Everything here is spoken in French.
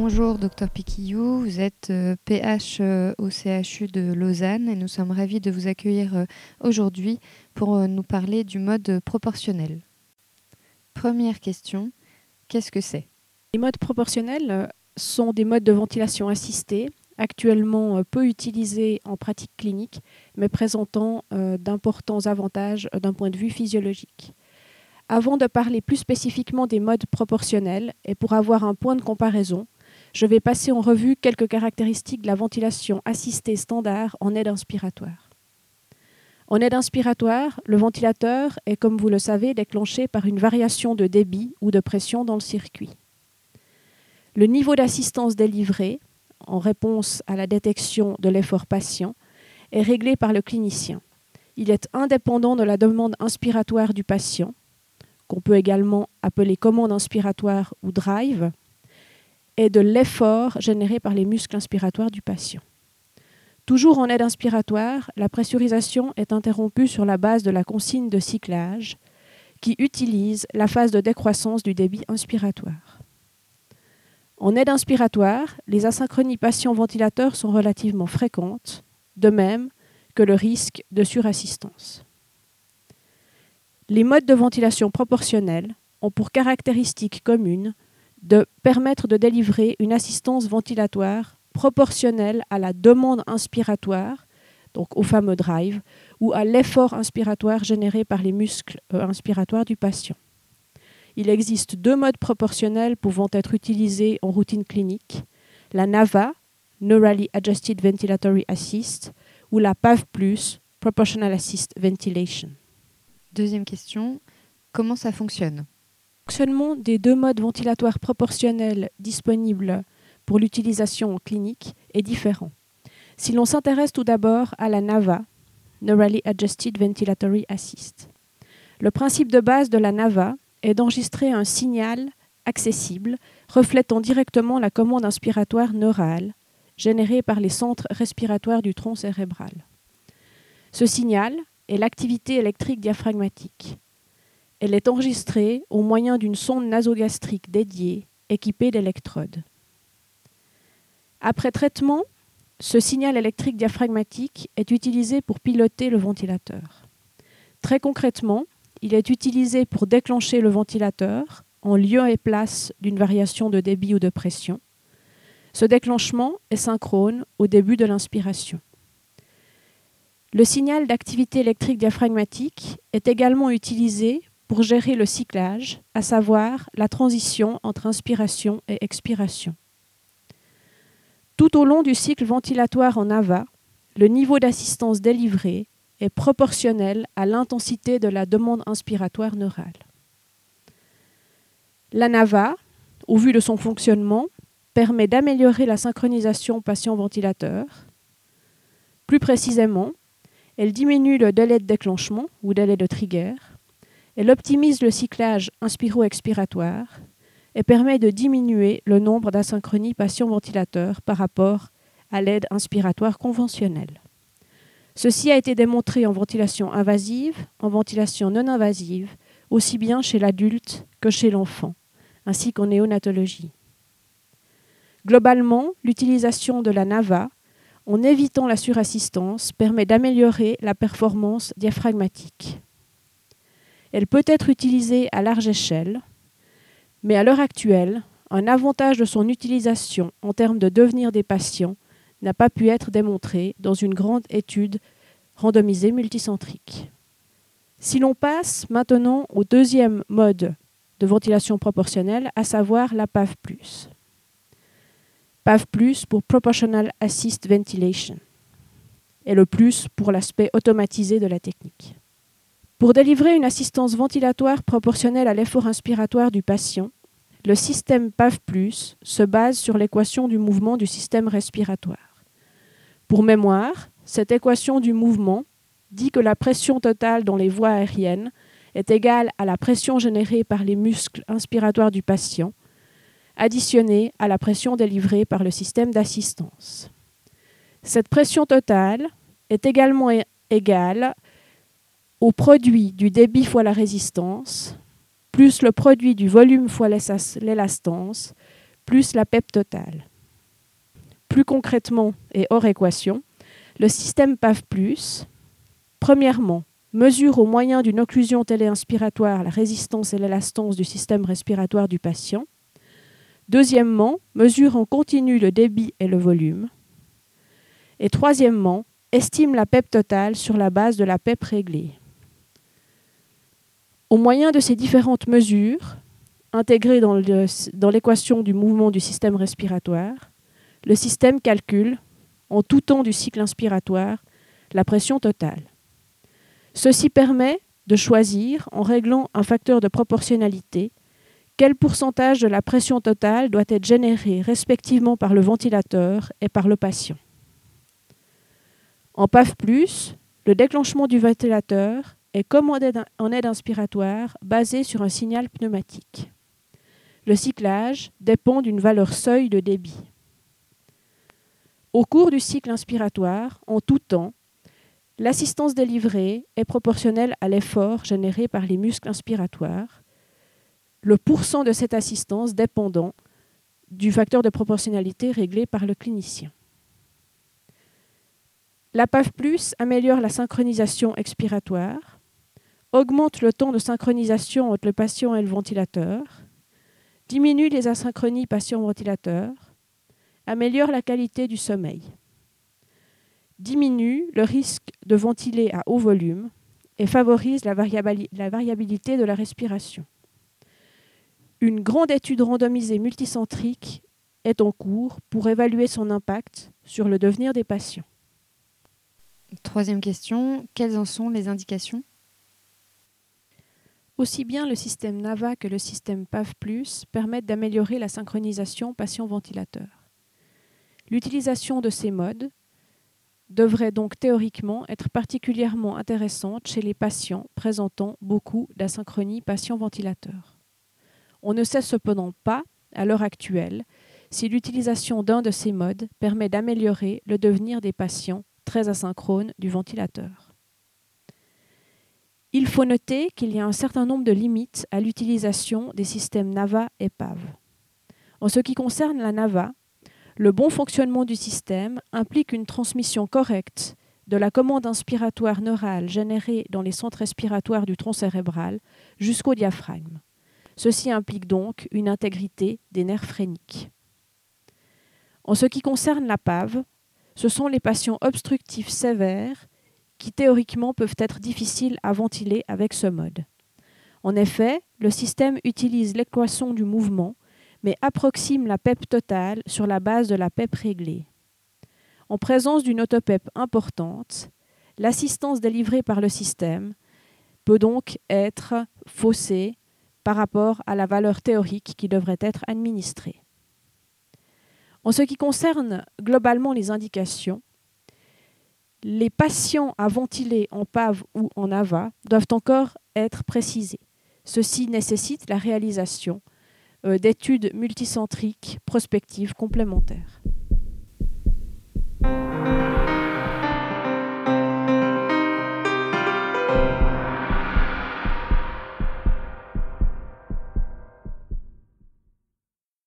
Bonjour, docteur Piquillou. Vous êtes PH au CHU de Lausanne et nous sommes ravis de vous accueillir aujourd'hui pour nous parler du mode proportionnel. Première question, qu'est-ce que c'est? Les modes proportionnels sont des modes de ventilation assistée actuellement peu utilisés en pratique clinique, mais présentant d'importants avantages d'un point de vue physiologique. Avant de parler plus spécifiquement des modes proportionnels et pour avoir un point de comparaison, je vais passer en revue quelques caractéristiques de la ventilation assistée standard en aide inspiratoire. En aide inspiratoire, le ventilateur est, comme vous le savez, déclenché par une variation de débit ou de pression dans le circuit. Le niveau d'assistance délivré, en réponse à la détection de l'effort patient, est réglé par le clinicien. Il est indépendant de la demande inspiratoire du patient, qu'on peut également appeler commande inspiratoire ou drive, et de l'effort généré par les muscles inspiratoires du patient. Toujours en aide inspiratoire, la pressurisation est interrompue sur la base de la consigne de cyclage qui utilise la phase de décroissance du débit inspiratoire. En aide inspiratoire, les asynchronies patient-ventilateur sont relativement fréquentes, de même que le risque de surassistance. Les modes de ventilation proportionnelle ont pour caractéristique commune de permettre de délivrer une assistance ventilatoire proportionnelle à la demande inspiratoire, donc au fameux drive, ou à l'effort inspiratoire généré par les muscles euh, inspiratoires du patient. Il existe deux modes proportionnels pouvant être utilisés en routine clinique, la NAVA, Neurally Adjusted Ventilatory Assist, ou la PAV+, Proportional Assist Ventilation. Deuxième question, comment ça fonctionne? Fonctionnement des deux modes ventilatoires proportionnels disponibles pour l'utilisation clinique est différent. Si l'on s'intéresse tout d'abord à la NAVA, Neurally Adjusted Ventilatory Assist, le principe de base de la NAVA est d'enregistrer un signal accessible reflétant directement la commande inspiratoire neurale générée par les centres respiratoires du tronc cérébral. Ce signal est l'activité électrique diaphragmatique. Elle est enregistrée au moyen d'une sonde nasogastrique dédiée équipée d'électrodes. Après traitement, ce signal électrique diaphragmatique est utilisé pour piloter le ventilateur. Très concrètement, il est utilisé pour déclencher le ventilateur en lieu et place d'une variation de débit ou de pression. Ce déclenchement est synchrone au début de l'inspiration. Le signal d'activité électrique diaphragmatique est également utilisé pour gérer le cyclage, à savoir la transition entre inspiration et expiration. Tout au long du cycle ventilatoire en AVA, le niveau d'assistance délivré est proportionnel à l'intensité de la demande inspiratoire neurale. La NAVA, au vu de son fonctionnement, permet d'améliorer la synchronisation patient-ventilateur. Plus précisément, elle diminue le délai de déclenchement ou délai de trigger, elle optimise le cyclage inspiro-expiratoire et permet de diminuer le nombre d'asynchronies patient-ventilateur par rapport à l'aide inspiratoire conventionnelle. Ceci a été démontré en ventilation invasive, en ventilation non invasive, aussi bien chez l'adulte que chez l'enfant, ainsi qu'en néonatologie. Globalement, l'utilisation de la NAVA, en évitant la surassistance, permet d'améliorer la performance diaphragmatique. Elle peut être utilisée à large échelle, mais à l'heure actuelle, un avantage de son utilisation en termes de devenir des patients n'a pas pu être démontré dans une grande étude randomisée multicentrique. Si l'on passe maintenant au deuxième mode de ventilation proportionnelle, à savoir la PAV+. PAV+, pour Proportional Assist Ventilation, et le plus pour l'aspect automatisé de la technique. Pour délivrer une assistance ventilatoire proportionnelle à l'effort inspiratoire du patient, le système PAV+, se base sur l'équation du mouvement du système respiratoire. Pour mémoire, cette équation du mouvement dit que la pression totale dans les voies aériennes est égale à la pression générée par les muscles inspiratoires du patient, additionnée à la pression délivrée par le système d'assistance. Cette pression totale est également égale au produit du débit fois la résistance, plus le produit du volume fois l'élastance, plus la PEP totale. Plus concrètement et hors équation, le système PAV, premièrement, mesure au moyen d'une occlusion téléinspiratoire la résistance et l'élastance du système respiratoire du patient. Deuxièmement, mesure en continu le débit et le volume. Et troisièmement, estime la PEP totale sur la base de la PEP réglée. Au moyen de ces différentes mesures, intégrées dans l'équation du mouvement du système respiratoire, le système calcule, en tout temps du cycle inspiratoire, la pression totale. Ceci permet de choisir, en réglant un facteur de proportionnalité, quel pourcentage de la pression totale doit être généré respectivement par le ventilateur et par le patient. En PAF, le déclenchement du ventilateur est comme en aide inspiratoire basé sur un signal pneumatique. Le cyclage dépend d'une valeur seuil de débit. Au cours du cycle inspiratoire, en tout temps, l'assistance délivrée est proportionnelle à l'effort généré par les muscles inspiratoires, le pourcent de cette assistance dépendant du facteur de proportionnalité réglé par le clinicien. La PAF améliore la synchronisation expiratoire, augmente le temps de synchronisation entre le patient et le ventilateur, diminue les asynchronies patient-ventilateur, améliore la qualité du sommeil, diminue le risque de ventiler à haut volume et favorise la, variabilité de la respiration. Une grande étude randomisée multicentrique est en cours pour évaluer son impact sur le devenir des patients. Troisième question, quelles en sont les indications? Aussi bien le système NAVA que le système PAV permettent d'améliorer la synchronisation patient-ventilateur. L'utilisation de ces modes devrait donc théoriquement être particulièrement intéressante chez les patients présentant beaucoup d'asynchronie patient-ventilateur. On ne sait cependant pas, à l'heure actuelle, si l'utilisation d'un de ces modes permet d'améliorer le devenir des patients très asynchrone du ventilateur. Il faut noter qu'il y a un certain nombre de limites à l'utilisation des systèmes NAVA et PAV. En ce qui concerne la NAVA, le bon fonctionnement du système implique une transmission correcte de la commande inspiratoire neurale générée dans les centres respiratoires du tronc cérébral jusqu'au diaphragme. Ceci implique donc une intégrité des nerfs phréniques. En ce qui concerne la PAV, ce sont les patients obstructifs sévères qui théoriquement peuvent être difficiles à ventiler avec ce mode. En effet, le système utilise l'équation du mouvement mais approxime la PEP totale sur la base de la PEP réglée. En présence d'une autopep importante, l'assistance délivrée par le système peut donc être faussée par rapport à la valeur théorique qui devrait être administrée. En ce qui concerne globalement les indications, les patients à ventiler en PAV ou en AVA doivent encore être précisés. Ceci nécessite la réalisation euh, d'études multicentriques prospectives complémentaires.